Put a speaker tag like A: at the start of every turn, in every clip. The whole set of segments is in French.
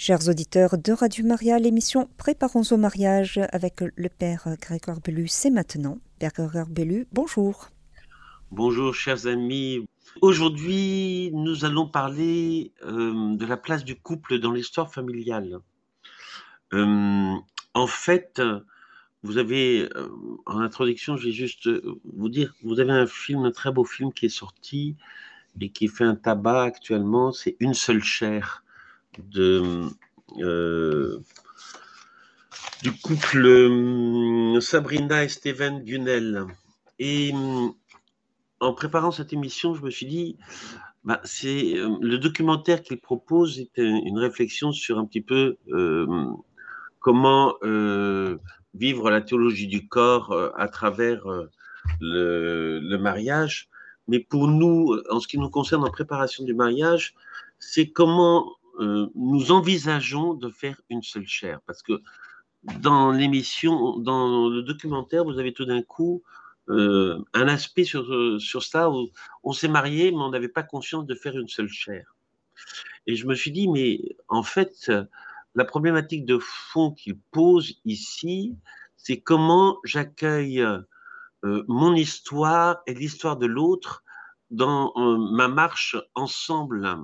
A: Chers auditeurs de Radio Maria, l'émission Préparons au mariage avec le Père Grégoire Bellu, c'est maintenant. Père Grégoire Bellu, bonjour.
B: Bonjour chers amis. Aujourd'hui, nous allons parler euh, de la place du couple dans l'histoire familiale. Euh, en fait, vous avez, euh, en introduction, je vais juste vous dire, vous avez un film, un très beau film qui est sorti et qui fait un tabac actuellement, c'est Une seule chair euh, du couple euh, Sabrina et Steven Gunel. Et euh, en préparant cette émission, je me suis dit, bah, c'est le documentaire qu'il propose est une réflexion sur un petit peu comment vivre la théologie du corps à travers le, mariage. Mais pour nous, en ce qui nous concerne en préparation du mariage, c'est comment euh, nous envisageons de faire une seule chair. Parce que dans l'émission, dans le documentaire, vous avez tout d'un coup euh, un aspect sur, euh, sur ça où on s'est marié, mais on n'avait pas conscience de faire une seule chair. Et je me suis dit, mais en fait, la problématique de fond qu'il pose ici, c'est comment j'accueille mon histoire et l'histoire de l'autre dans ma marche ensemble.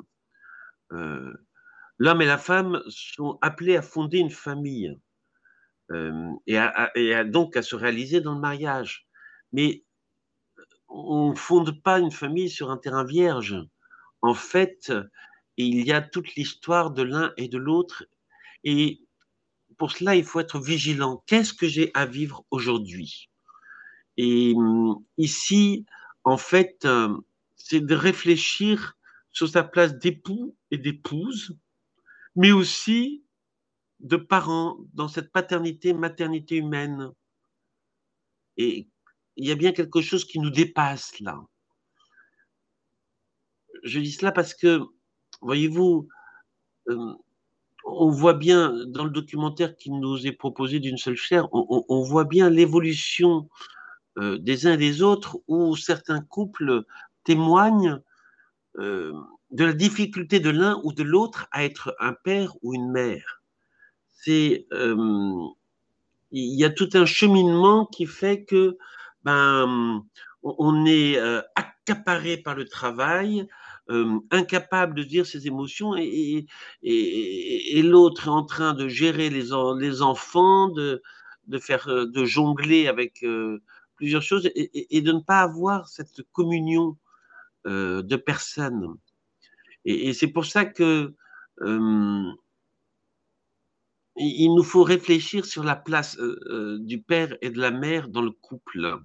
B: L'homme et la femme sont appelés à fonder une famille euh, et, donc à se réaliser dans le mariage. Mais on ne fonde pas une famille sur un terrain vierge. En fait, il y a toute l'histoire de l'un et de l'autre. Et pour cela, il faut être vigilant. Qu'est-ce que j'ai à vivre aujourd'hui? Et hum, ici, en fait, euh, c'est de réfléchir sur sa place d'époux et d'épouse, mais aussi de parents dans cette paternité, maternité humaine. Et il y a bien quelque chose qui nous dépasse là. Je dis cela parce que, voyez-vous, euh, on voit bien dans le documentaire qui nous est proposé d'une seule chair, on, voit bien l'évolution euh, des uns et des autres où certains couples témoignent euh, de la difficulté de l'un ou de l'autre à être un père ou une mère. C'est euh, il y a tout un cheminement qui fait que ben on est euh, accaparé par le travail, euh, incapable de dire ses émotions et, et, et, l'autre est en train de gérer les, les enfants, de, de faire de jongler avec plusieurs choses et, de ne pas avoir cette communion de personnes. Et, c'est pour ça que euh, il nous faut réfléchir sur la place euh, euh, du père et de la mère dans le couple.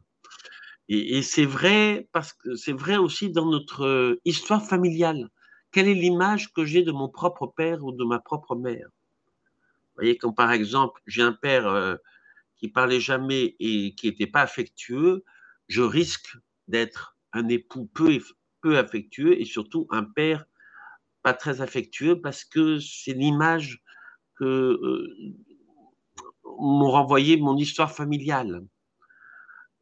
B: Et, c'est vrai parce que c'est vrai aussi dans notre histoire familiale. Quelle est l'image que j'ai de mon propre père ou de ma propre mère? Vous voyez, comme par exemple, j'ai un père qui parlait jamais et qui n'était pas affectueux, je risque d'être un époux peu affectueux et surtout un père pas très affectueux parce que c'est l'image que euh, m'ont renvoyé mon histoire familiale.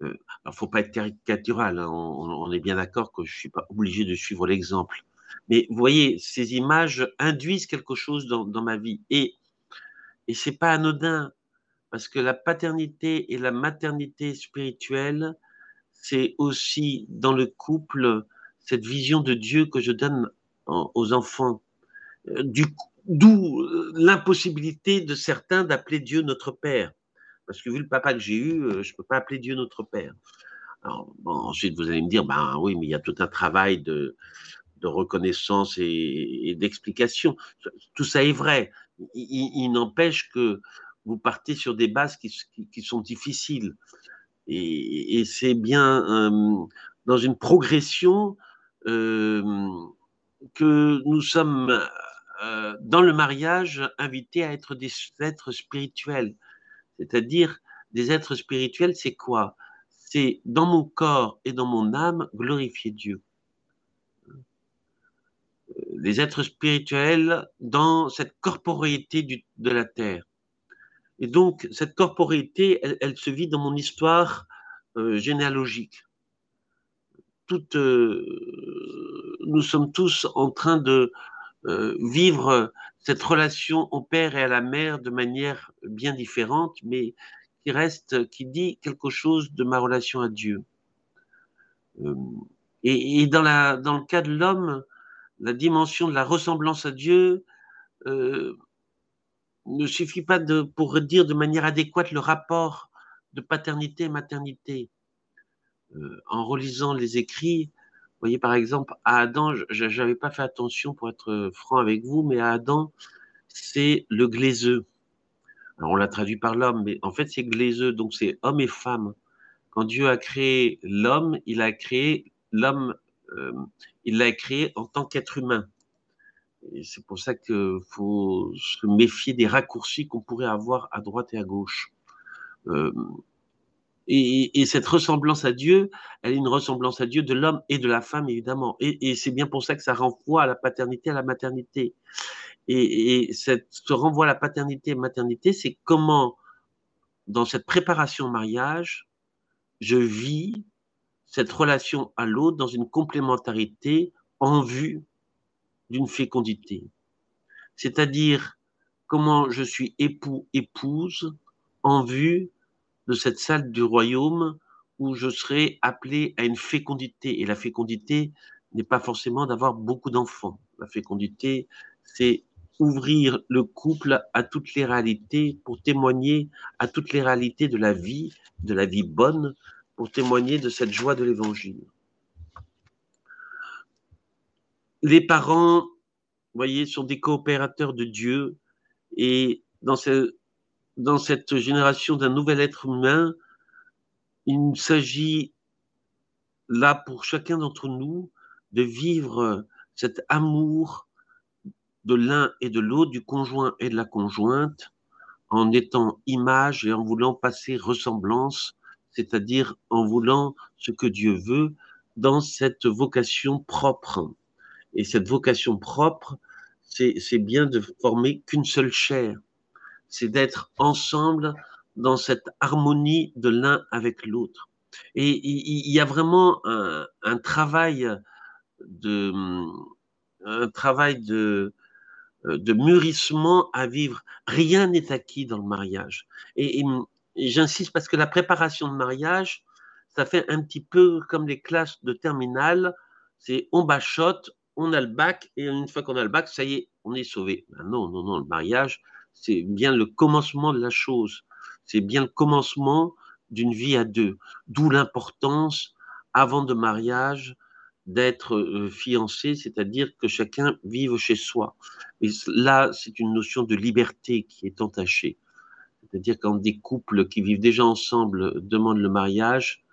B: Euh, alors, faut pas être caricatural, hein, on, est bien d'accord que je suis pas obligé de suivre l'exemple. Mais vous voyez, ces images induisent quelque chose dans, ma vie. Et, et c'est pas anodin, parce que la paternité et la maternité spirituelle, c'est aussi dans le couple cette vision de Dieu que je donne aux enfants. Euh, d'où euh, l'impossibilité de certains d'appeler Dieu notre Père. Parce que vu le papa que j'ai eu, euh, je ne peux pas appeler Dieu notre Père. ensuite, vous allez me dire, ben oui, mais il y a tout un travail de, reconnaissance et, d'explication. Tout ça est vrai. Il, n'empêche que vous partez sur des bases qui, sont difficiles. Et c'est bien dans une progression que nous sommes euh, dans le mariage invités à être des êtres spirituels. C'est-à-dire, des êtres spirituels, c'est quoi? C'est dans mon corps et dans mon âme glorifier Dieu. Les êtres spirituels dans cette corporéité de la terre. Et donc, cette corporéité, elle, se vit dans mon histoire euh, généalogique. Toute, euh, nous sommes tous en train de euh, vivre cette relation au père et à la mère de manière bien différente, mais qui reste, qui dit quelque chose de ma relation à Dieu. Euh, et, dans, le cas de l'homme, la dimension de la ressemblance à Dieu euh, ne suffit pas pour dire de manière adéquate le rapport de paternité et maternité. En relisant les écrits, vous voyez par exemple, à Adam, je n'avais pas fait attention pour être franc avec vous, mais à Adam, c'est le glaiseux. Alors on l'a traduit par l'homme, mais en fait c'est glaiseux, donc c'est homme et femme. Quand Dieu a créé l'homme, il a créé l'homme, euh, il l'a créé en tant qu'être humain. Et c'est pour ça qu'il faut se méfier des raccourcis qu'on pourrait avoir à droite et à gauche. Euh, et, cette ressemblance à Dieu, elle est une ressemblance à Dieu de l'homme et de la femme, évidemment. Et, c'est bien pour ça que ça renvoie à la paternité, à la maternité. Et, cette, ce renvoi à la paternité et maternité, c'est comment, dans cette préparation au mariage, je vis cette relation à l'autre dans une complémentarité en vue d'une fécondité. C'est-à-dire comment je suis époux, épouse en vue de cette salle du royaume où je serai appelé à une fécondité. Et la fécondité n'est pas forcément d'avoir beaucoup d'enfants. La fécondité, c'est ouvrir le couple à toutes les réalités pour témoigner à toutes les réalités de la vie, de la vie bonne, pour témoigner de cette joie de l'évangile. Les parents, vous voyez, sont des coopérateurs de Dieu et dans, ce, dans cette génération d'un nouvel être humain, il s'agit là pour chacun d'entre nous de vivre cet amour de l'un et de l'autre, du conjoint et de la conjointe, en étant image et en voulant passer ressemblance, c'est-à-dire en voulant ce que Dieu veut dans cette vocation propre. Et cette vocation propre, c'est bien de former qu'une seule chair c'est d'être ensemble dans cette harmonie de l'un avec l'autre. Et il y a vraiment un, travail de un travail de, de mûrissement à vivre. Rien n'est acquis dans le mariage. Et, j'insiste parce que la préparation de mariage, ça fait un petit peu comme les classes de terminale. C'est on bachote, on a le bac, et une fois qu'on a le bac, ça y est, on est sauvé. Ben non, non, non, le mariage, c'est bien le commencement de la chose, c'est bien le commencement d'une vie à deux, d'où l'importance, avant de mariage, d'être euh, fiancé, c'est-à-dire que chacun vive chez soi. Et là, c'est une notion de liberté qui est entachée. C'est-à-dire quand des couples qui vivent déjà ensemble demandent le mariage,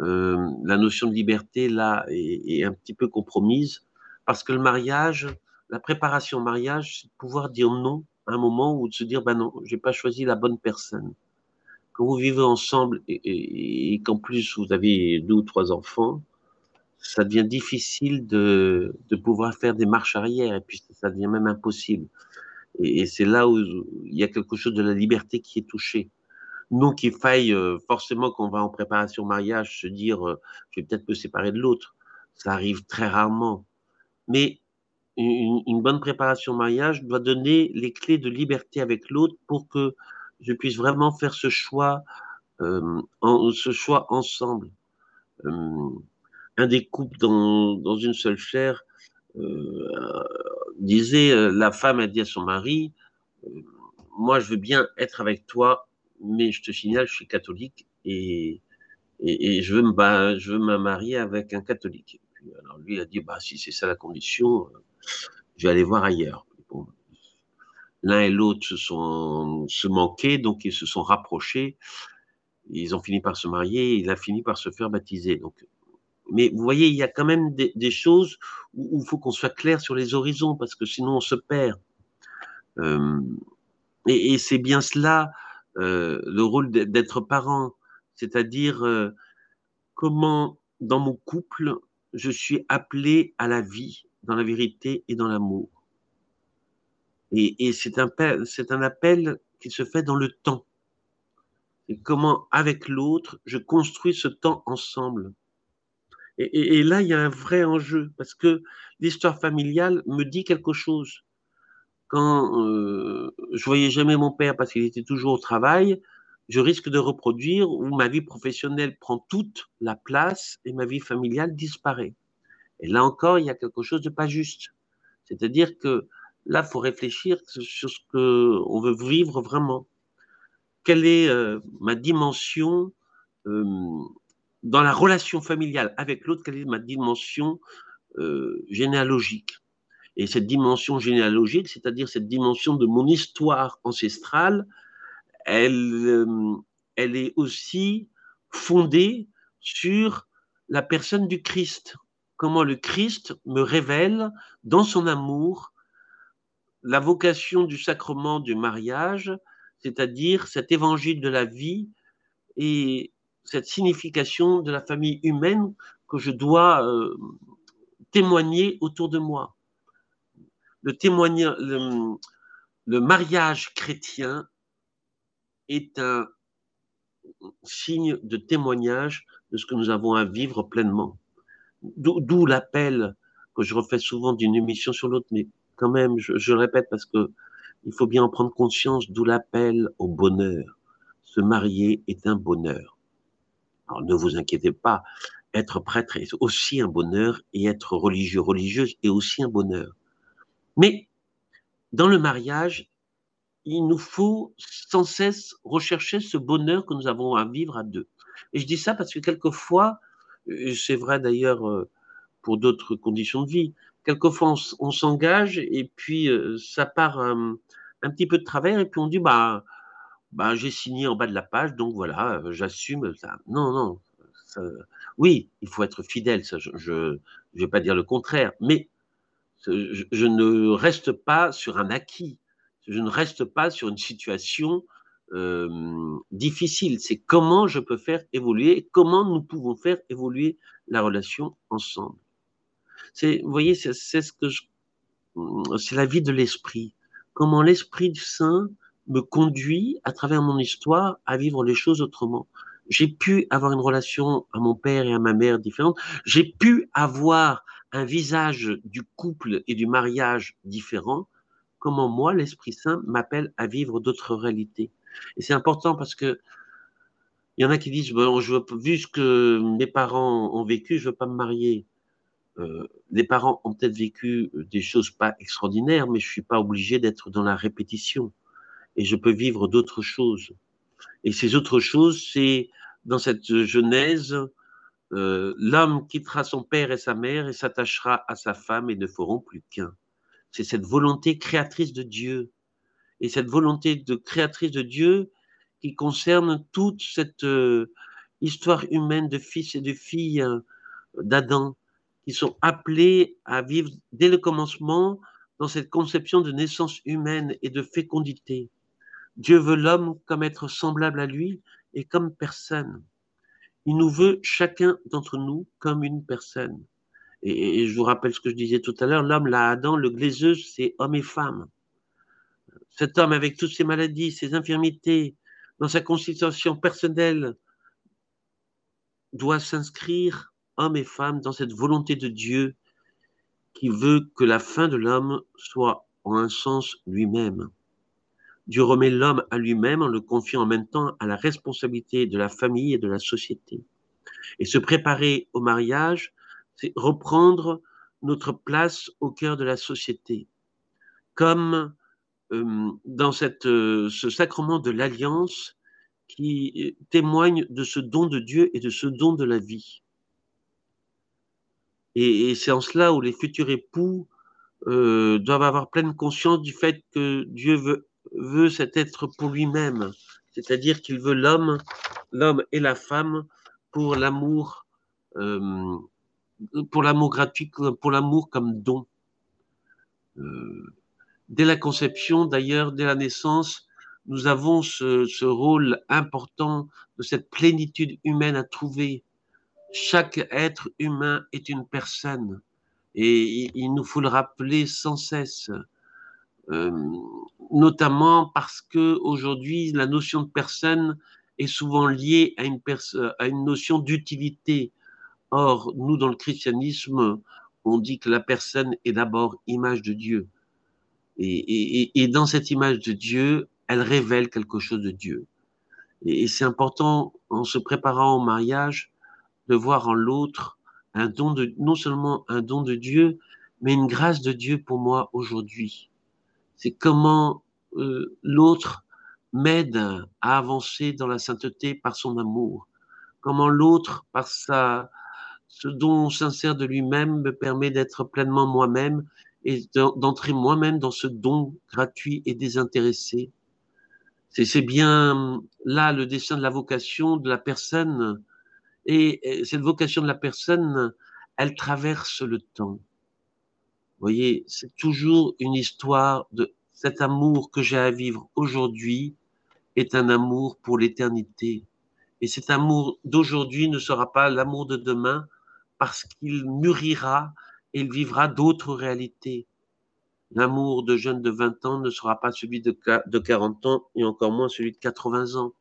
B: euh, la notion de liberté, là, est, un petit peu compromise, parce que le mariage, la préparation au mariage, c'est de pouvoir dire non un moment où de se dire, ben non, j'ai pas choisi la bonne personne. Quand vous vivez ensemble et, qu'en plus vous avez deux ou trois enfants, ça devient difficile de, de, pouvoir faire des marches arrière et puis ça devient même impossible. Et, c'est là où il y a quelque chose de la liberté qui est touché. Non qu'il faille euh, forcément qu'on va en préparation mariage se dire euh, je vais peut-être me séparer de l'autre. Ça arrive très rarement. Mais une, bonne préparation au mariage doit donner les clés de liberté avec l'autre pour que je puisse vraiment faire ce choix, euh, ce choix ensemble. Euh, un des couples dans, dans une seule chair euh, disait, la femme a dit à son mari, moi je veux bien être avec toi, mais je te signale, je suis catholique et, et, je veux me, je veux marier avec un catholique. alors lui a dit, bah si c'est ça la condition je vais aller voir ailleurs. L'un et l'autre se sont se donc ils se sont rapprochés. Ils ont fini par se marier. il a fini par se faire baptiser. Donc, mais vous voyez, il y a quand même des, choses où il faut qu'on soit clair sur les horizons, parce que sinon on se perd. Euh, et, c'est bien cela, euh, le rôle d'être parent, c'est-à-dire euh, comment dans mon couple je suis appelé à la vie, dans la vérité et dans l'amour. Et, c'est un, appel qui se fait dans le temps. Et comment, avec l'autre, je construis ce temps ensemble. Et, et, là, il y a un vrai enjeu, parce que l'histoire familiale me dit quelque chose. quand euh, je voyais jamais mon père parce qu'il était toujours au travail, je risque de reproduire où ma vie professionnelle prend toute la place et ma vie familiale disparaît. Et là encore, il y a quelque chose de pas juste. C'est-à-dire que là, faut réfléchir sur ce que on veut vivre vraiment. Quelle est euh, ma dimension euh, dans la relation familiale avec l'autre Quelle est ma dimension euh, généalogique? Et cette dimension généalogique, c'est-à-dire cette dimension de mon histoire ancestrale, elle est aussi fondée sur la personne du Christ. Comment le Christ me révèle dans son amour la vocation du sacrement du mariage, c'est-à-dire cet évangile de la vie et cette signification de la famille humaine que je dois euh, témoigner autour de moi. Le, mariage chrétien est un signe de témoignage de ce que nous avons à vivre pleinement. D'où l'appel que je refais souvent d'une émission sur l'autre, mais quand même, je, je répète parce que il faut bien en prendre conscience, d'où l'appel au bonheur. Se marier est un bonheur. Alors ne vous inquiétez pas, être prêtre est aussi un bonheur et être religieux, religieuse est aussi un bonheur. Mais dans le mariage, il nous faut sans cesse rechercher ce bonheur que nous avons à vivre à deux. Et je dis ça parce que quelquefois, c'est vrai d'ailleurs euh, pour d'autres conditions de vie, quelquefois on, s'engage et puis euh, ça part un, petit peu de travers et puis on dit bah bah j'ai signé en bas de la page donc voilà euh, j'assume ça. Non non, oui il faut être fidèle ça je je, vais pas dire le contraire mais je, ne reste pas sur un acquis je ne reste pas sur une situation euh, difficile c'est comment je peux faire évoluer comment nous pouvons faire évoluer la relation ensemble c'est, vous voyez, c'est ce que c'est la vie de l'esprit. Comment l'Esprit Saint me conduit à travers mon histoire à vivre les choses autrement. J'ai pu avoir une relation à mon père et à ma mère différente. J'ai pu avoir un visage du couple et du mariage différent. Comment moi, l'Esprit Saint m'appelle à vivre d'autres réalités. Et c'est important parce que il y en a qui disent, bon, je veux, vu ce que mes parents ont vécu, je veux pas me marier. Euh, les parents ont peut-être vécu euh, des choses pas extraordinaires, mais je suis pas obligé d'être dans la répétition. Et je peux vivre d'autres choses. Et ces autres choses, c'est dans cette genèse, euh, l'homme quittera son père et sa mère et s'attachera à sa femme et ne feront plus qu'un. C'est cette volonté créatrice de Dieu. Et cette volonté de créatrice de Dieu qui concerne toute cette histoire humaine de fils et de filles d'Adam, qui sont appelés à vivre dès le commencement dans cette conception de naissance humaine et de fécondité. Dieu veut l'homme comme être semblable à lui et comme personne. Il nous veut chacun d'entre nous comme une personne. Et, je vous rappelle ce que je disais tout à l'heure, l'homme, là, Adam, le glaiseuse, c'est homme et femme. Cet homme, avec toutes ses maladies, ses infirmités, dans sa constitution personnelle, doit s'inscrire hommes et femmes, dans cette volonté de Dieu qui veut que la fin de l'homme soit en un sens lui-même. Dieu remet l'homme à lui-même en le confiant en même temps à la responsabilité de la famille et de la société. Et se préparer au mariage, c'est reprendre notre place au cœur de la société, comme dans cette, euh, ce sacrement de l'alliance qui témoigne de ce don de Dieu et de ce don de la vie. Et, c'est en cela où les futurs époux euh, doivent avoir pleine conscience du fait que Dieu veut, cet être pour lui-même, c'est-à-dire qu'il veut l'homme, l'homme et la femme pour l'amour, euh, pour l'amour gratuit, pour l'amour comme don. Euh, dès la conception, d'ailleurs, dès la naissance, nous avons ce, rôle important de cette plénitude humaine à trouver chaque être humain est une personne et il nous faut le rappeler sans cesse, euh, notamment parce que aujourd'hui la notion de personne est souvent liée à une notion d'utilité. Or, nous dans le christianisme, on dit que la personne est d'abord image de Dieu. Et, dans cette image de Dieu, elle révèle quelque chose de Dieu. Et, c'est important, en se préparant au mariage, de voir en l'autre un don de, non seulement un don de Dieu, mais une grâce de Dieu pour moi aujourd'hui. C'est comment euh, l'autre m'aide à avancer dans la sainteté par son amour. Comment l'autre, par sa, ce don sincère de lui-même, me permet d'être pleinement moi-même et d'entrer moi-même dans ce don gratuit et désintéressé. C'est bien là le dessin de la vocation de la personne. Et cette vocation de la personne, elle traverse le temps. Vous voyez, c'est toujours une histoire de cet amour que j'ai à vivre aujourd'hui est un amour pour l'éternité. Et cet amour d'aujourd'hui ne sera pas l'amour de demain parce qu'il mûrira il vivra d'autres réalités. L'amour de jeune de 20 ans ne sera pas celui de, de 40 ans et encore moins celui de 80 ans.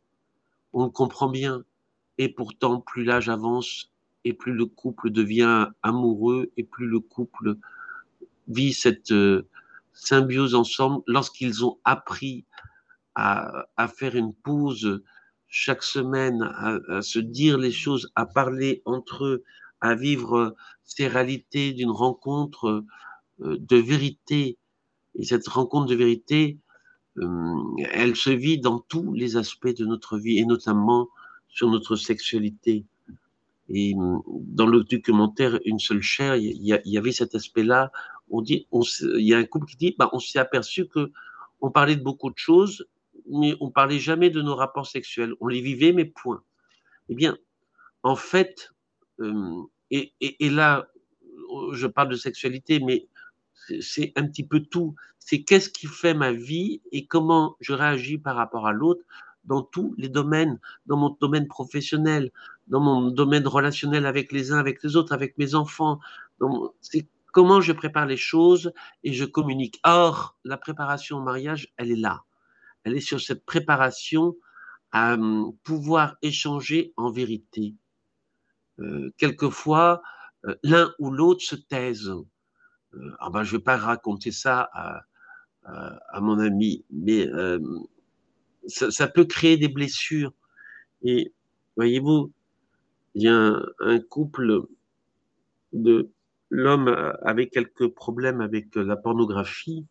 B: On le comprend bien. Et pourtant, plus l'âge avance et plus le couple devient amoureux et plus le couple vit cette euh, symbiose ensemble lorsqu'ils ont appris à, faire une pause chaque semaine, à, se dire les choses, à parler entre eux, à vivre ces réalités d'une rencontre euh, de vérité. Et cette rencontre de vérité, euh, elle se vit dans tous les aspects de notre vie et notamment sur notre sexualité. Et euh, dans le documentaire Une seule chair, il y, avait cet aspect-là. On dit, il y a un couple qui dit, bah, on s'est aperçu que on parlait de beaucoup de choses, mais on parlait jamais de nos rapports sexuels. On les vivait, mais point. Eh bien, en fait, euh, et, et, là, je parle de sexualité, mais c'est un petit peu tout. C'est qu'est-ce qui fait ma vie et comment je réagis par rapport à l'autre dans tous les domaines, dans mon domaine professionnel, dans mon domaine relationnel avec les uns, avec les autres, avec mes enfants. C'est comment je prépare les choses et je communique. Or, la préparation au mariage, elle est là. Elle est sur cette préparation à hum, pouvoir échanger en vérité. Euh, quelquefois, euh, l'un ou l'autre se taise. Euh, ah ben, je ne vais pas raconter ça à, mon ami, mais ça, peut créer des blessures. Et voyez-vous, il y a un, couple l'homme avait quelques problèmes avec la pornographie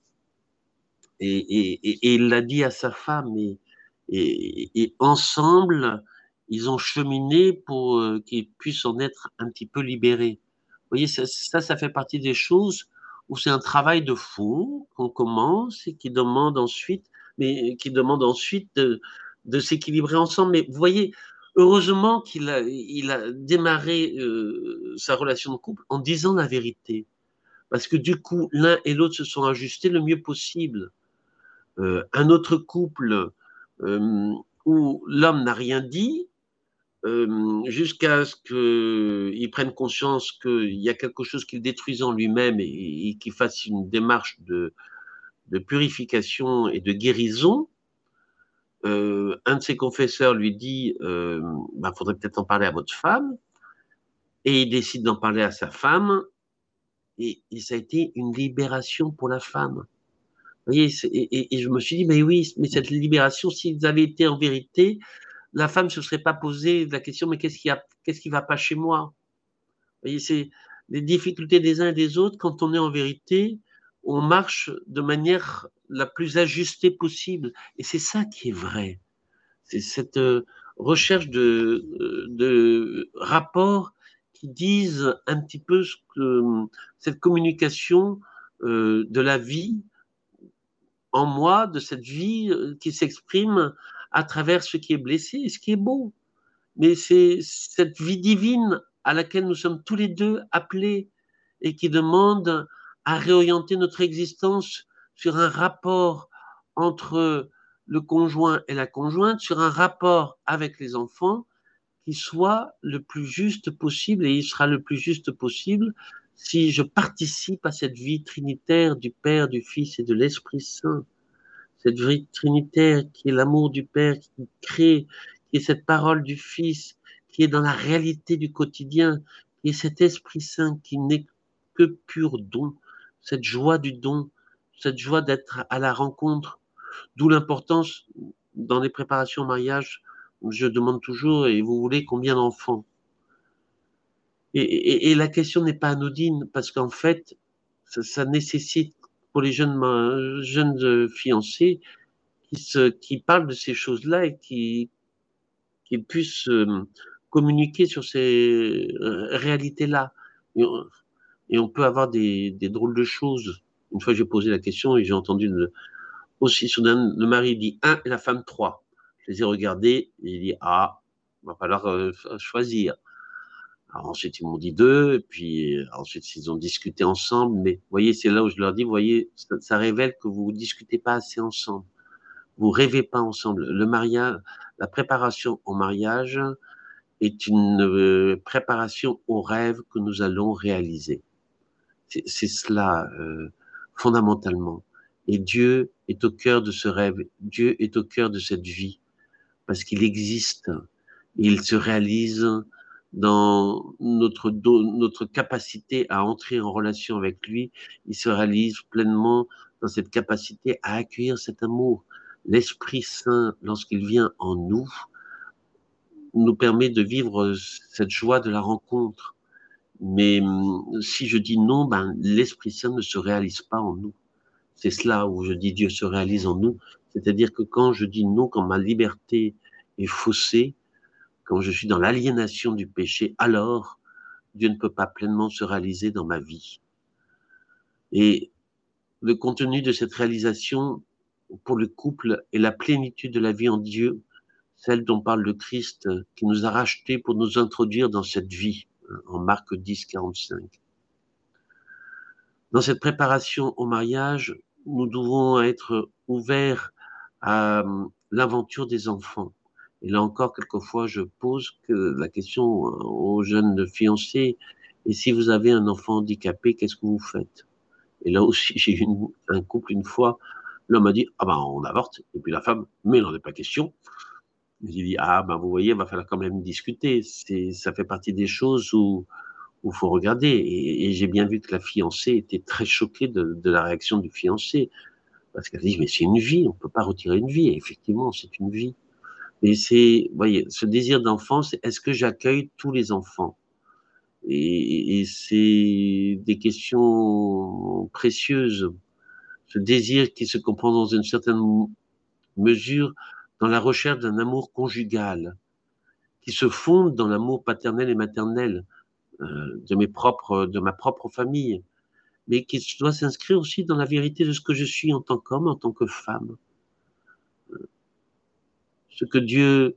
B: et, il l'a dit à sa femme et, ensemble ils ont cheminé pour euh, qu'ils puissent en être un petit peu libérés. Vous voyez, ça, ça, fait partie des choses où c'est un travail de fond qu'on commence et qui demande ensuite, mais qui demande ensuite de, s'équilibrer ensemble. Mais vous voyez, heureusement qu'il a, il a démarré euh, sa relation de couple en disant la vérité. Parce que du coup, l'un et l'autre se sont ajustés le mieux possible. Euh, un autre couple euh, où l'homme n'a rien dit, euh, jusqu'à ce qu'il prenne conscience qu'il y a quelque chose qu'il détruise en lui-même et, et qu'il fasse une démarche de, purification et de guérison, euh, un de ses confesseurs lui dit euh, bah, faudrait peut-être en parler à votre femme, et il décide d'en parler à sa femme, et, et, ça a été une libération pour la femme. Vous voyez, et, et, je me suis dit, mais oui, mais cette libération, s'ils avaient été en vérité, la femme se serait pas posé la question, mais qu'est-ce qui qu'est-ce qui va pas chez moi? Vous voyez, c'est les difficultés des uns et des autres. Quand on est en vérité, on marche de manière la plus ajustée possible. Et c'est ça qui est vrai. C'est cette euh, recherche de, euh, de rapports qui disent un petit peu ce que cette communication euh, de la vie en moi, de cette vie qui s'exprime à travers ce qui est blessé et ce qui est beau. Mais c'est cette vie divine à laquelle nous sommes tous les deux appelés et qui demande à réorienter notre existence sur un rapport entre le conjoint et la conjointe, sur un rapport avec les enfants qui soit le plus juste possible et il sera le plus juste possible si je participe à cette vie trinitaire du Père, du Fils et de l'Esprit Saint cette vie trinitaire qui est l'amour du Père, qui crée, qui est cette parole du Fils, qui est dans la réalité du quotidien, qui est cet Esprit Saint qui n'est que pur don, cette joie du don, cette joie d'être à la rencontre. D'où l'importance dans les préparations au mariage, je demande toujours, et vous voulez combien d'enfants? Et, la question n'est pas anodine, parce qu'en fait, ça, nécessite pour les jeunes, jeunes fiancés qui, se, qui parlent de ces choses-là et qui, qu'ils puissent euh, communiquer sur ces euh, réalités-là. Et, on peut avoir des, des, drôles de choses. Une fois, j'ai posé la question et j'ai entendu aussi soudain, le mari dit un et la femme trois. Je les ai regardés et j'ai dit, ah, va falloir euh, choisir. Alors ensuite, ils m'ont dit deux, et puis ensuite, ils ont discuté ensemble. Mais vous voyez, c'est là où je leur dis, vous voyez, ça, révèle que vous discutez pas assez ensemble. Vous rêvez pas ensemble. Le mariage, la préparation au mariage est une euh, préparation au rêve que nous allons réaliser. C'est cela euh, fondamentalement. Et Dieu est au cœur de ce rêve. Dieu est au cœur de cette vie parce qu'il existe. Il se réalise dans notre, notre capacité à entrer en relation avec lui. Il se réalise pleinement dans cette capacité à accueillir cet amour, l'Esprit Saint, lorsqu'il vient en nous, nous permet de vivre cette joie de la rencontre. Mais hum, si je dis non, ben, l'Esprit Saint ne se réalise pas en nous. C'est cela où je dis Dieu se réalise en nous. C'est-à-dire que quand je dis non, quand ma liberté est faussée, quand je suis dans l'aliénation du péché, alors Dieu ne peut pas pleinement se réaliser dans ma vie. Et le contenu de cette réalisation, pour le couple est la plénitude de la vie en Dieu, celle dont parle le Christ, qui nous a rachetés pour nous introduire dans cette vie, en Marc 10, 45. Dans cette préparation au mariage, nous devons être ouverts à euh, l'aventure des enfants. Et là encore, quelquefois, je pose la question aux jeunes fiancés, et si vous avez un enfant handicapé, qu'est-ce que vous faites? Et là aussi, j'ai eu un couple une fois L'homme a dit, ah ben on avorte. Et puis la femme, mais il n'en est pas question. J'ai dit, ah ben vous voyez, il va falloir quand même discuter. Ça fait partie des choses où il faut regarder. Et, j'ai bien vu que la fiancée était très choquée de, de la réaction du fiancé. Parce qu'elle dit, mais c'est une vie, on peut pas retirer une vie. Et effectivement, c'est une vie. Mais c'est, voyez, ce désir d'enfant, c'est est-ce que j'accueille tous les enfants? Et, et c'est des questions précieuses ce désir qui se comprend dans une certaine mesure dans la recherche d'un amour conjugal, qui se fonde dans l'amour paternel et maternel euh, de, mes propres, de ma propre famille, mais qui doit s'inscrire aussi dans la vérité de ce que je suis en tant qu'homme, en tant que femme. Euh, ce que Dieu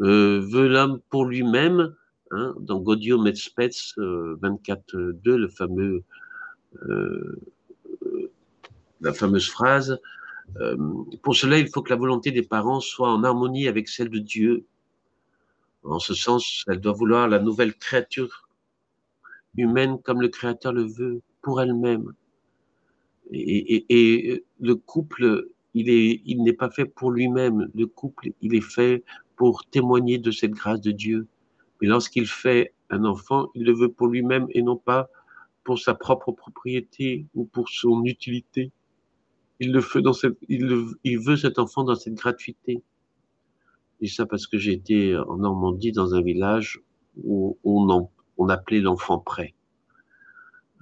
B: euh, veut l'homme pour lui-même, hein, dans Godio Metspets 24.2, le fameux la fameuse phrase. Euh, pour cela, il faut que la volonté des parents soit en harmonie avec celle de Dieu. En ce sens, elle doit vouloir la nouvelle créature humaine comme le Créateur le veut pour elle-même. Et, le couple, il est, il n'est pas fait pour lui-même. Le couple, il est fait pour témoigner de cette grâce de Dieu. Mais lorsqu'il fait un enfant, il le veut pour lui-même et non pas pour sa propre propriété ou pour son utilité il le fait dans cette, il, veut cet enfant dans cette gratuité. Et ça parce que j'ai été en Normandie dans un village où on appelait l'enfant prêt.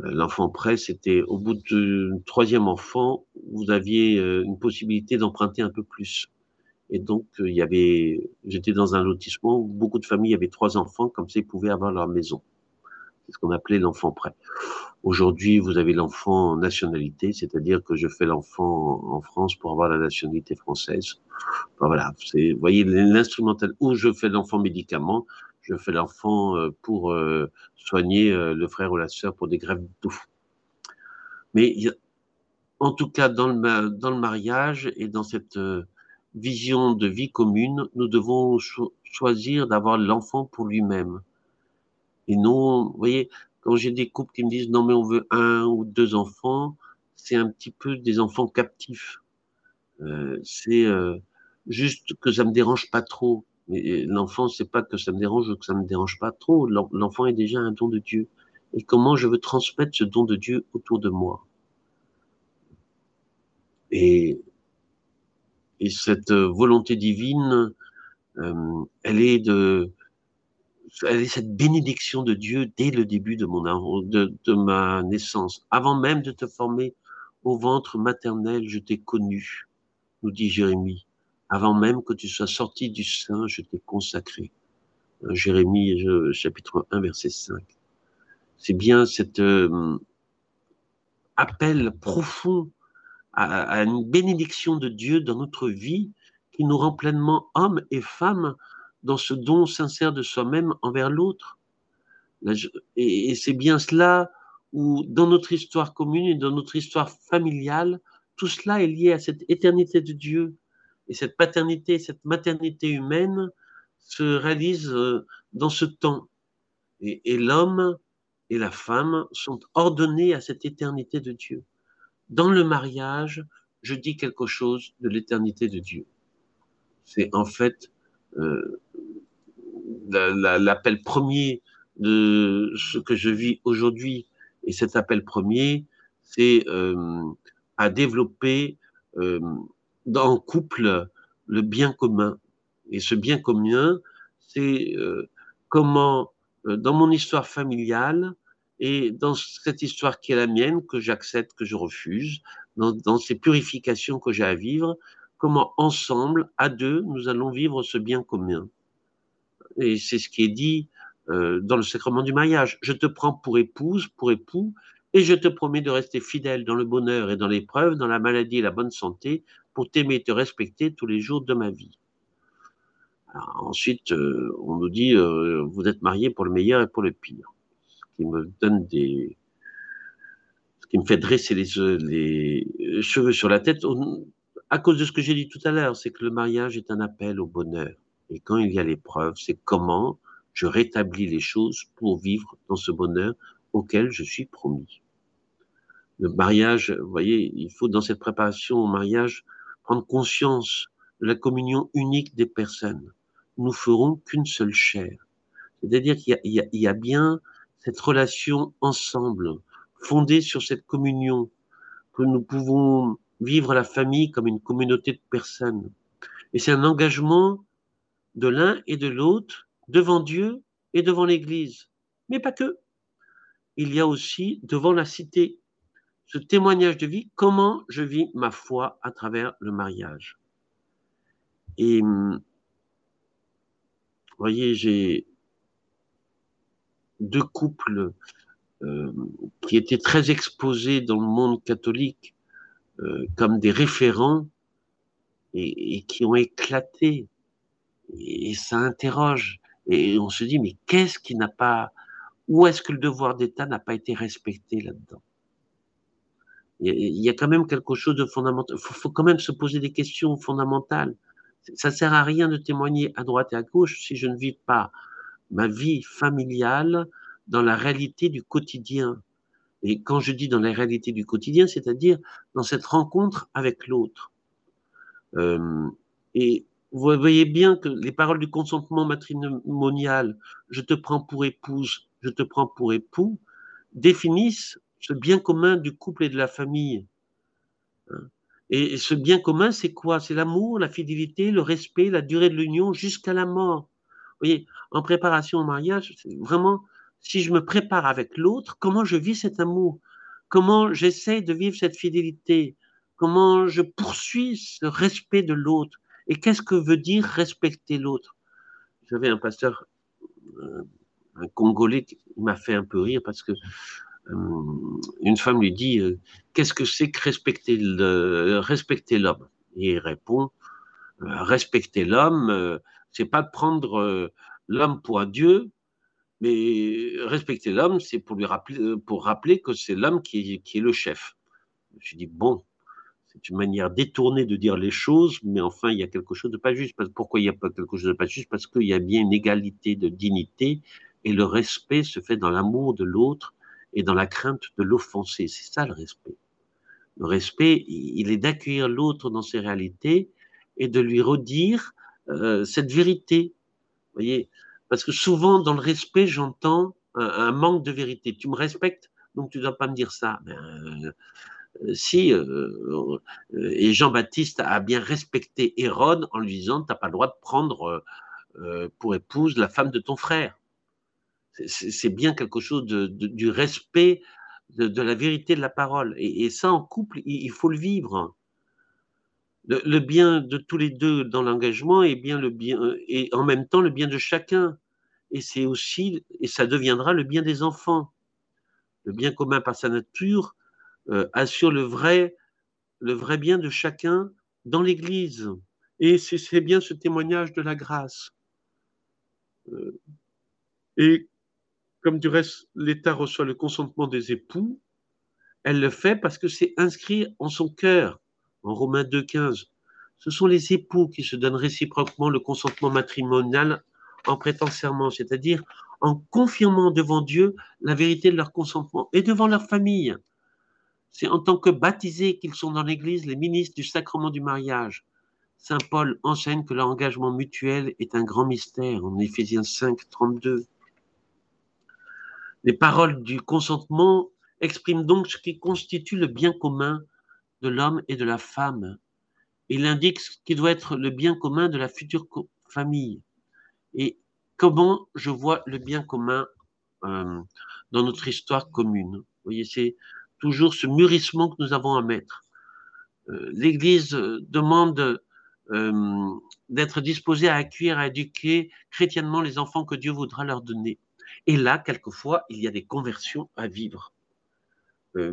B: Euh, l'enfant prêt, c'était au bout du troisième enfant, vous aviez euh, une possibilité d'emprunter un peu plus. Et donc, euh, il y avait, j'étais dans un lotissement où beaucoup de familles avaient trois enfants, comme ça ils pouvaient avoir leur maison. C'est ce qu'on appelait l'enfant prêt. Aujourd'hui, vous avez l'enfant en nationalité, c'est-à-dire que je fais l'enfant en France pour avoir la nationalité française. voilà, vous voyez, l'instrumental où je fais l'enfant médicament, je fais l'enfant euh, pour euh, soigner euh, le frère ou la sœur pour des grèves de Mais en tout cas, dans le, dans le mariage et dans cette vision de vie commune, nous devons choisir d'avoir l'enfant pour lui-même. Et non, vous voyez, quand j'ai des couples qui me disent non mais on veut un ou deux enfants, c'est un petit peu des enfants captifs. Euh, c'est euh, juste que ça me dérange pas trop. Mais l'enfant, c'est pas que ça me dérange ou que ça me dérange pas trop. L'enfant est déjà un don de Dieu. Et comment je veux transmettre ce don de Dieu autour de moi? Et, et cette volonté divine, euh, elle est de, elle est cette bénédiction de Dieu dès le début de mon de ma naissance. Avant même de te former au ventre maternel, je t'ai connu, nous dit Jérémie. Avant même que tu sois sorti du sein, je t'ai consacré. Euh, Jérémie, chapitre 1, verset 5. C'est bien cet euh, appel profond à, à, une bénédiction de Dieu dans notre vie qui nous rend pleinement hommes et femmes dans ce don sincère de soi-même envers l'autre. Et, c'est bien cela où, dans notre histoire commune et dans notre histoire familiale, tout cela est lié à cette éternité de Dieu. Et cette paternité, cette maternité humaine se réalise euh, dans ce temps. Et, l'homme et la femme sont ordonnés à cette éternité de Dieu. Dans le mariage, je dis quelque chose de l'éternité de Dieu. C'est en fait euh, l'appel premier de ce que je vis aujourd'hui. Et cet appel premier, c'est euh, à développer euh, dans le couple le bien commun. Et ce bien commun, c'est euh, comment, euh, dans mon histoire familiale, et dans cette histoire qui est la mienne, que j'accepte, que je refuse, dans, dans ces purifications que j'ai à vivre, comment ensemble, à deux, nous allons vivre ce bien commun et c'est ce qui est dit euh, dans le sacrement du mariage. Je te prends pour épouse, pour époux, et je te promets de rester fidèle dans le bonheur et dans l'épreuve, dans la maladie et la bonne santé, pour t'aimer et te respecter tous les jours de ma vie. ensuite, euh, on nous dit, euh, vous êtes mariés pour le meilleur et pour le pire. Ce qui me donne des... Ce qui me fait dresser les, les cheveux sur la tête, à cause de ce que j'ai dit tout à l'heure, c'est que le mariage est un appel au bonheur. Et quand il y a l'épreuve, c'est comment je rétablis les choses pour vivre dans ce bonheur auquel je suis promis. Le mariage, vous voyez, il faut dans cette préparation au mariage prendre conscience de la communion unique des personnes. Nous ferons qu'une seule chair. C'est-à-dire qu'il y, y, a bien cette relation ensemble, fondée sur cette communion, que nous pouvons vivre la famille comme une communauté de personnes. Et c'est un engagement de l'un et de l'autre devant Dieu et devant l'Église. Mais pas que. Il y a aussi devant la cité ce témoignage de vie, comment je vis ma foi à travers le mariage. Et vous voyez, j'ai deux couples euh, qui étaient très exposés dans le monde catholique euh, comme des référents et, et, qui ont éclaté et ça interroge. Et on se dit, mais qu'est-ce qui n'a pas, où est-ce que le devoir d'État n'a pas été respecté là-dedans? Il y a quand même quelque chose de fondamental. Il faut, quand même se poser des questions fondamentales. Ça sert à rien de témoigner à droite et à gauche si je ne vis pas ma vie familiale dans la réalité du quotidien. Et quand je dis dans la réalité du quotidien, c'est-à-dire dans cette rencontre avec l'autre. Euh, et vous voyez bien que les paroles du consentement matrimonial, je te prends pour épouse, je te prends pour époux, définissent ce bien commun du couple et de la famille. Hein. Et ce bien commun, c'est quoi? C'est l'amour, la fidélité, le respect, la durée de l'union jusqu'à la mort. Vous voyez, en préparation au mariage, vraiment, si je me prépare avec l'autre, comment je vis cet amour? Comment j'essaie de vivre cette fidélité? Comment je poursuis ce respect de l'autre? Et qu'est-ce que veut dire respecter l'autre? J'avais un pasteur, euh, un Congolais, qui m'a fait un peu rire parce que une femme lui dit euh, Qu'est-ce que c'est que respecter l'homme? Et il répond Respecter l'homme, c'est pas prendre l'homme pour un dieu, mais respecter l'homme, c'est pour lui rappeler, que c'est l'homme qui, est le chef. Je dis bon, c'est une manière détournée de dire les choses, mais enfin, il y a quelque chose de pas juste. Pourquoi il n'y a pas quelque chose de pas juste? Parce qu'il y a bien une égalité de dignité et le respect se fait dans l'amour de l'autre et dans la crainte de l'offenser. C'est ça le respect. Le respect, il est d'accueillir l'autre dans ses réalités et de lui redire euh, cette vérité. Vous voyez? Parce que souvent, dans le respect, j'entends un, manque de vérité. Tu me respectes, donc tu ne dois pas me dire ça. Ben, si et Jean-Baptiste a bien respecté Hérode en lui disant t'as pas le droit de prendre pour épouse la femme de ton frère. C'est bien quelque chose de, du respect de, la vérité de la parole. Et, ça, en couple, il, faut le vivre. Le, bien de tous les deux dans l'engagement et bien le bien et en même temps le bien de chacun. Et c'est aussi et ça deviendra le bien des enfants. Le bien commun par sa nature euh, assure le vrai le vrai bien de chacun dans l'Église. Et c'est bien ce témoignage de la grâce. Euh, et comme du reste l'État reçoit le consentement des époux, elle le fait parce que c'est inscrit en son cœur, en Romains 2,15. Ce sont les époux qui se donnent réciproquement le consentement matrimonial en prêtant serment, c'est-à-dire en confirmant devant Dieu la vérité de leur consentement et devant leur famille. C'est en tant que baptisés qu'ils sont dans l'Église les ministres du sacrement du mariage. Saint Paul enseigne que leur engagement mutuel est un grand mystère en Éphésiens 5, 32. Les paroles du consentement expriment donc ce qui constitue le bien commun de l'homme et de la femme. Il indique ce qui doit être le bien commun de la future famille. Et comment je vois le bien commun euh, dans notre histoire commune? Vous voyez, c'est toujours ce mûrissement que nous avons à mettre. Euh, L'Église demande euh, d'être disposée à accueillir, à éduquer chrétiennement les enfants que Dieu voudra leur donner. Et là, quelquefois, il y a des conversions à vivre. Euh,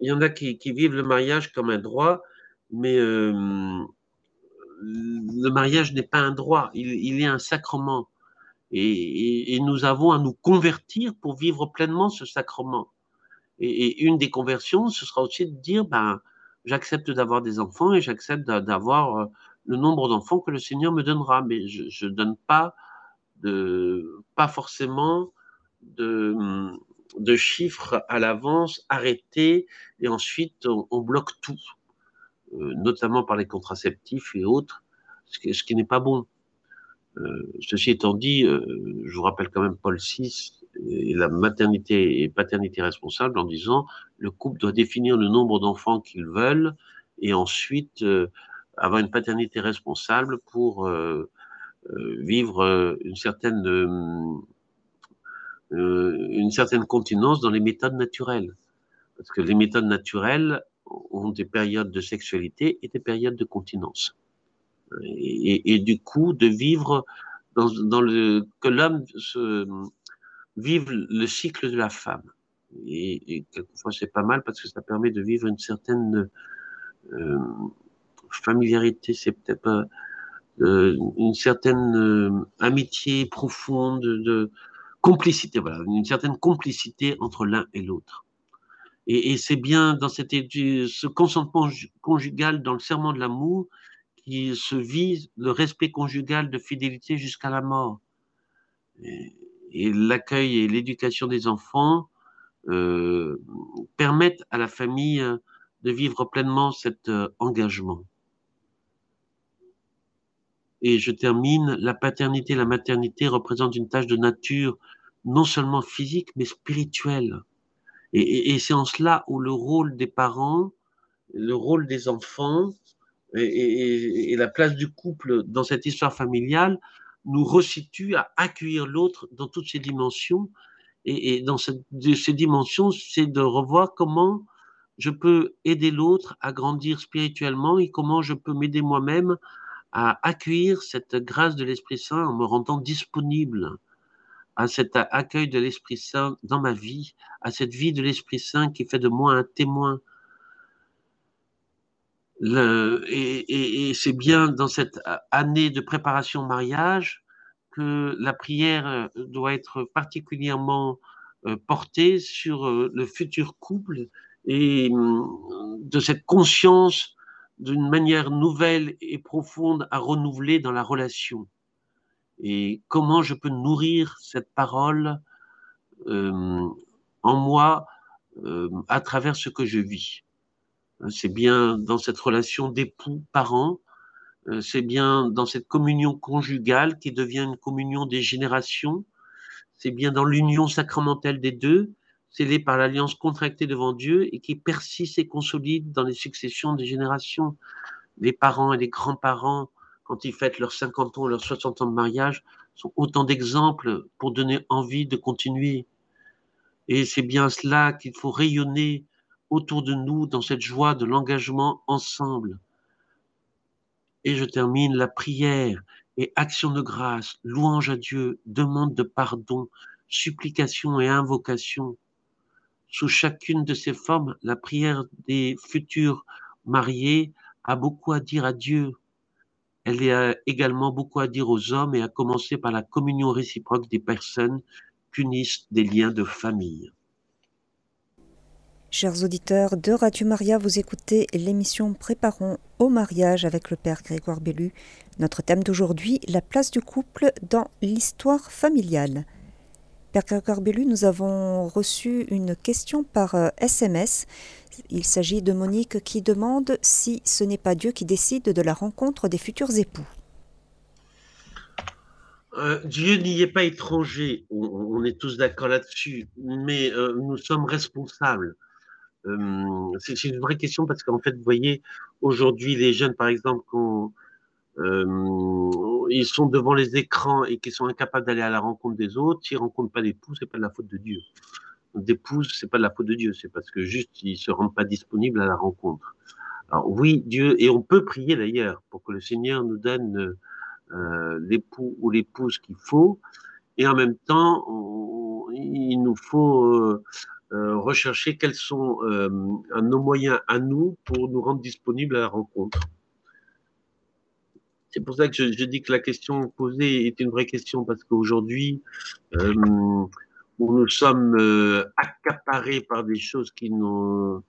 B: il y en a qui, vivent le mariage comme un droit, mais euh, le mariage n'est pas un droit, il, est un sacrement. Et, nous avons à nous convertir pour vivre pleinement ce sacrement. Et, une des conversions, ce sera aussi de dire, ben, j'accepte d'avoir des enfants et j'accepte d'avoir euh, le nombre d'enfants que le Seigneur me donnera, mais je ne donne pas de pas forcément de, de chiffres à l'avance arrêtés et ensuite on, bloque tout, euh, notamment par les contraceptifs et autres, ce qui, n'est pas bon. Euh, ceci étant dit, euh, je vous rappelle quand même Paul VI et la maternité et paternité responsable en disant le couple doit définir le nombre d'enfants qu'ils veulent et ensuite avoir une paternité responsable pour vivre euh, une certaine euh, une certaine continence dans les méthodes naturelles. Parce que les méthodes naturelles ont des périodes de sexualité et des périodes de continence. Et, et, du coup, de vivre dans, dans le, que l'homme se, vive le cycle de la femme. Et, et quelquefois, c'est pas mal parce que ça permet de vivre une certaine euh, familiarité. C'est peut-être pas, euh, une certaine euh, amitié profonde, de complicité, voilà, une certaine complicité entre l'un et l'autre. Et, et c'est bien dans cette, ce consentement conjugal dans le serment de l'amour qui se vise le respect conjugal de fidélité jusqu'à la mort. Et, et l'accueil et l'éducation des enfants euh, permettent à la famille de vivre pleinement cet euh, engagement. Et je termine, la paternité et la maternité représentent une tâche de nature non seulement physique, mais spirituelle. Et, c'est en cela où le rôle des parents, le rôle des enfants et, la place du couple dans cette histoire familiale nous resitue à accueillir l'autre dans toutes ses dimensions. Et, dans ces dimensions, c'est de revoir comment je peux aider l'autre à grandir spirituellement et comment je peux m'aider moi-même à accueillir cette grâce de l'Esprit Saint en me rendant disponible à cet accueil de l'Esprit Saint dans ma vie, à cette vie de l'Esprit Saint qui fait de moi un témoin. Et, et, c'est bien dans cette année de préparation au mariage que la prière doit être particulièrement euh, portée sur euh, le futur couple et hum, de cette conscience d'une manière nouvelle et profonde à renouveler dans la relation. Et comment je peux nourrir cette parole euh, en moi euh, à travers ce que je vis. C'est bien dans cette relation d'époux-parents, euh, c'est bien dans cette communion conjugale qui devient une communion des générations, c'est bien dans l'union sacramentelle des deux, scellée par l'alliance contractée devant Dieu et qui persiste et consolide dans les successions des générations. Les parents et les grands-parents, quand ils fêtent leurs 50 ans, leurs 60 ans de mariage, sont autant d'exemples pour donner envie de continuer. Et c'est bien cela qu'il faut rayonner autour de nous dans cette joie de l'engagement ensemble. Et je termine la prière et action de grâce, louange à Dieu, demande de pardon, supplication et invocation. Sous chacune de ces formes, la prière des futurs mariés a beaucoup à dire à Dieu. Elle a également beaucoup à dire aux hommes et à commencer par la communion réciproque des personnes qu'unissent des liens de famille.
A: Chers auditeurs de Radio Maria, vous écoutez l'émission Préparons au mariage avec le Père Grégoire Bellu. Notre thème d'aujourd'hui, la place du couple dans l'histoire familiale. Père Grégoire nous avons reçu une question par SMS. Euh, Il s'agit de Monique qui demande si ce n'est pas Dieu qui décide de la rencontre des futurs époux.
B: Euh, Dieu n'y est pas étranger, on, est tous d'accord là-dessus, mais euh, nous sommes responsables c'est une vraie question parce qu'en fait, vous voyez, aujourd'hui, les jeunes, par exemple, quand ils sont devant les écrans et qu'ils sont incapables d'aller à la rencontre des autres, s'ils ne rencontrent pas d'époux, c'est pas de la faute de Dieu. D'épouse, c'est pas de la faute de Dieu, c'est parce que juste ils se rendent pas disponibles à la rencontre. Alors oui, Dieu, et on peut prier d'ailleurs pour que le Seigneur nous donne euh, l'époux ou l'épouse qu'il faut, et en même temps, il nous faut euh, euh, rechercher quels sont euh, nos moyens à nous pour nous rendre disponibles à la rencontre. C'est pour ça que je, dis que la question posée est une vraie question parce qu'aujourd'hui, euh, où nous sommes accaparés par des choses qui n'ont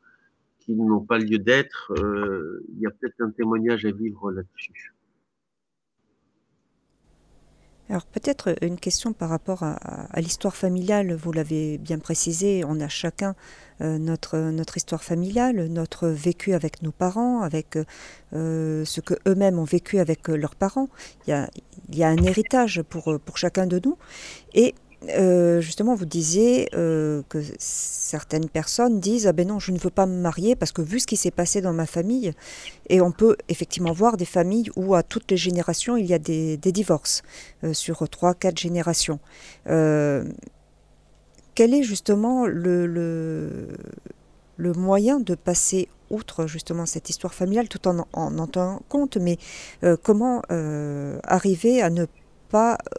B: qui n'ont pas lieu d'être, il y a peut-être un témoignage à vivre là-dessus.
A: Alors peut-être une question par rapport à, l'histoire familiale, vous l'avez bien précisé, on a chacun euh, notre, notre histoire familiale, notre vécu avec nos parents, avec euh, ce que eux-mêmes ont vécu avec leurs parents. Il y a, un héritage pour, pour chacun de nous. Euh, justement, vous disiez euh, que certaines personnes disent ah ben non, je ne veux pas me marier parce que vu ce qui s'est passé dans ma famille, et on peut effectivement voir des familles où à toutes les générations il y a des, divorces euh, sur trois, quatre générations. quel est justement le, le, moyen de passer outre justement cette histoire familiale tout en en, tenant compte, mais comment arriver à ne pas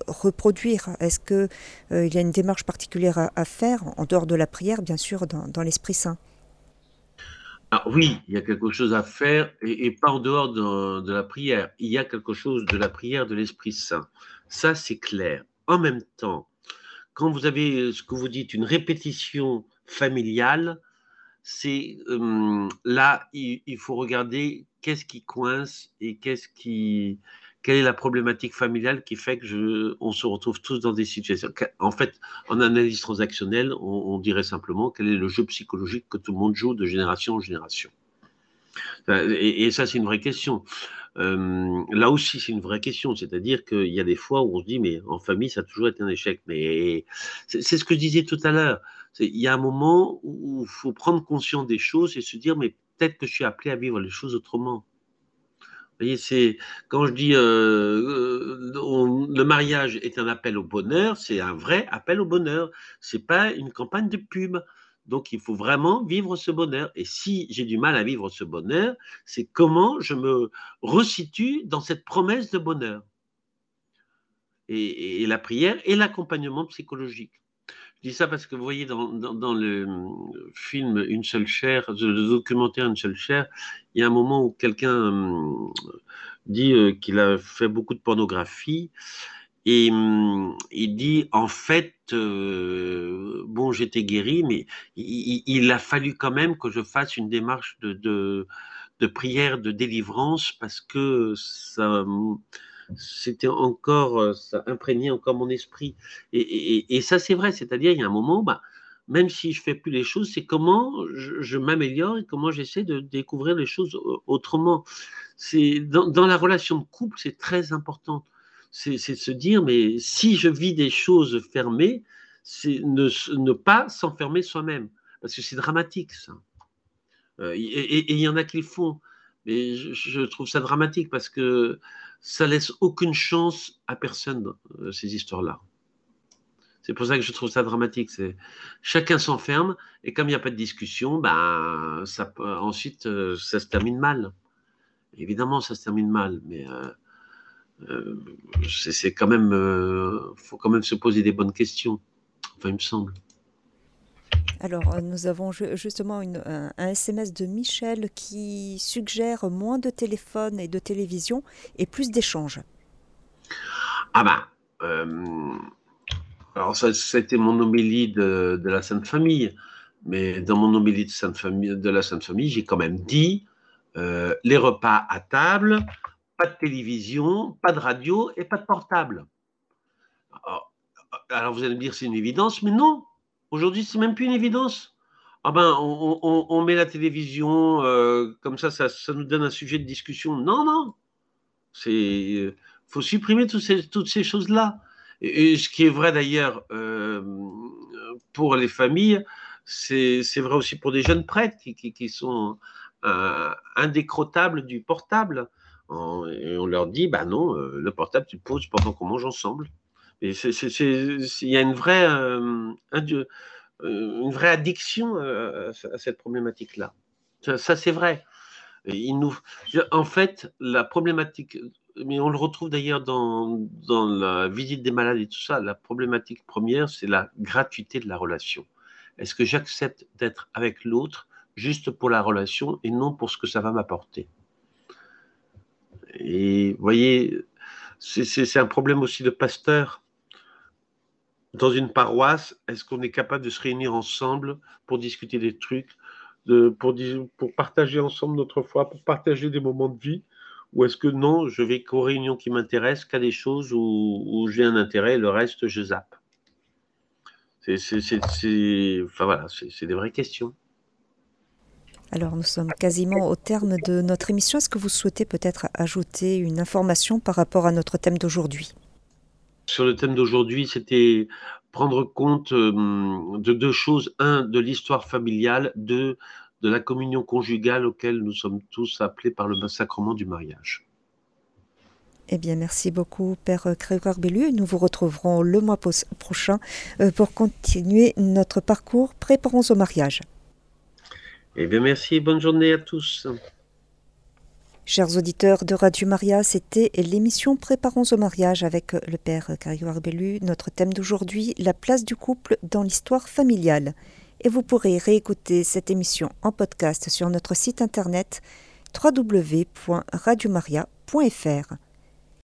A: reproduire Est-ce qu'il euh, y a une démarche particulière à, faire, en dehors de la prière, bien sûr, dans, l'Esprit Saint?
B: Ah, Oui, il y a quelque chose à faire, et, pas en dehors de, la prière. Il y a quelque chose de la prière de l'Esprit Saint. Ça, c'est clair. En même temps, quand vous avez ce que vous dites, une répétition familiale, c'est euh, là, il, il, faut regarder qu'est-ce qui coince et qu'est-ce qui, quelle est la problématique familiale qui fait que je, on se retrouve tous dans des situations. En fait, en analyse transactionnelle, on, dirait simplement quel est le jeu psychologique que tout le monde joue de génération en génération. Et, ça, c'est une vraie question. Euh, là aussi, c'est une vraie question. C'est-à-dire qu'il y a des fois où on se dit, mais en famille, ça a toujours été un échec. Mais c'est ce que je disais tout à l'heure. Il y a un moment où il faut prendre conscience des choses et se dire, mais peut-être que je suis appelé à vivre les choses autrement voyez, c'est quand je dis euh, euh, le mariage est un appel au bonheur, c'est un vrai appel au bonheur. C'est pas une campagne de pub. Donc il faut vraiment vivre ce bonheur. Et si j'ai du mal à vivre ce bonheur, c'est comment je me resitue dans cette promesse de bonheur. et la prière et l'accompagnement psychologique. Je dis ça parce que vous voyez, dans, le film Une seule chair, le documentaire Une seule chair, il y a un moment où quelqu'un hum, dit euh, qu'il a fait beaucoup de pornographie et il dit en fait, euh, bon, j'étais guéri, mais il, a fallu quand même que je fasse une démarche de, prière, de délivrance parce que ça c'était encore, euh, ça imprégnait encore mon esprit. Et, ça, c'est vrai, c'est-à-dire, il y a un moment, bah, même si je fais plus les choses, c'est comment je, m'améliore et comment j'essaie de découvrir les choses autrement. C'est dans, la relation de couple, c'est très important. C'est de se dire, mais si je vis des choses fermées, c'est ne, ne pas s'enfermer soi-même. Parce que c'est dramatique, ça. Euh, et il y en a qui le font. Mais je, trouve ça dramatique parce que ça laisse aucune chance à personne, euh, ces histoires-là. C'est pour ça que je trouve ça dramatique. Chacun s'enferme et comme il n'y a pas de discussion, ben ensuite euh, ça se termine mal. Évidemment, ça se termine mal, mais c'est quand même, faut quand même se poser des bonnes questions. Enfin, il me semble.
A: Alors, euh, nous avons justement un, SMS de Michel qui suggère moins de téléphone et de télévision et plus d'échanges.
B: Ah ben, alors ça, c'était mon homélie de, la Sainte Famille, mais dans mon homélie de, la Sainte Famille, j'ai quand même dit euh, les repas à table, pas de télévision, pas de radio et pas de portable. alors vous allez me dire c'est une évidence, mais non, Aujourd'hui, c'est même plus une évidence. Ah ben, on, met la télévision, euh, comme ça, ça, nous donne un sujet de discussion. Non, non. C'est, euh, faut supprimer toutes ces, choses-là. Et, ce qui est vrai d'ailleurs euh, pour les familles, c'est, vrai aussi pour des jeunes prêtres qui, sont indécrottables du portable. on leur dit, bah non, le portable, tu poses pendant qu'on mange ensemble. Il y a une vraie, euh, euh, une vraie addiction euh, à cette problématique-là. Ça, c'est vrai. en fait, la problématique, mais on le retrouve d'ailleurs dans, dans la visite des malades et tout ça, la problématique première, c'est la gratuité de la relation. Est-ce que j'accepte d'être avec l'autre juste pour la relation et non pour ce que ça va m'apporter? Et vous voyez, c'est un problème aussi de pasteur dans une paroisse, est-ce qu'on est capable de se réunir ensemble pour discuter des trucs, de, pour, pour partager ensemble notre foi, pour partager des moments de vie? Ou est-ce que non, je vais qu'aux réunions qui m'intéressent, qu'à des choses où, j'ai un intérêt et le reste, je zappe? C'est, enfin voilà, des vraies questions.
A: Alors nous sommes quasiment au terme de notre émission. Est-ce que vous souhaitez peut-être ajouter une information par rapport à notre thème d'aujourd'hui?
B: Sur le thème d'aujourd'hui, c'était prendre compte euh, de deux choses. Un, de l'histoire familiale. Deux, de la communion conjugale auquel nous sommes tous appelés par le sacrement du mariage.
A: Eh bien, merci beaucoup, Père Grégoire Bellu. Nous vous retrouverons le mois prochain euh, pour continuer notre parcours Préparons au mariage.
B: Eh bien, merci. Bonne journée à tous.
A: Chers auditeurs de Radio Maria, c'était l'émission Préparons au mariage avec le Père Grégoire Bellu. Notre thème d'aujourd'hui, la place du couple dans l'histoire familiale. Et vous pourrez réécouter cette émission en podcast sur notre site internet www.radiomaria.fr.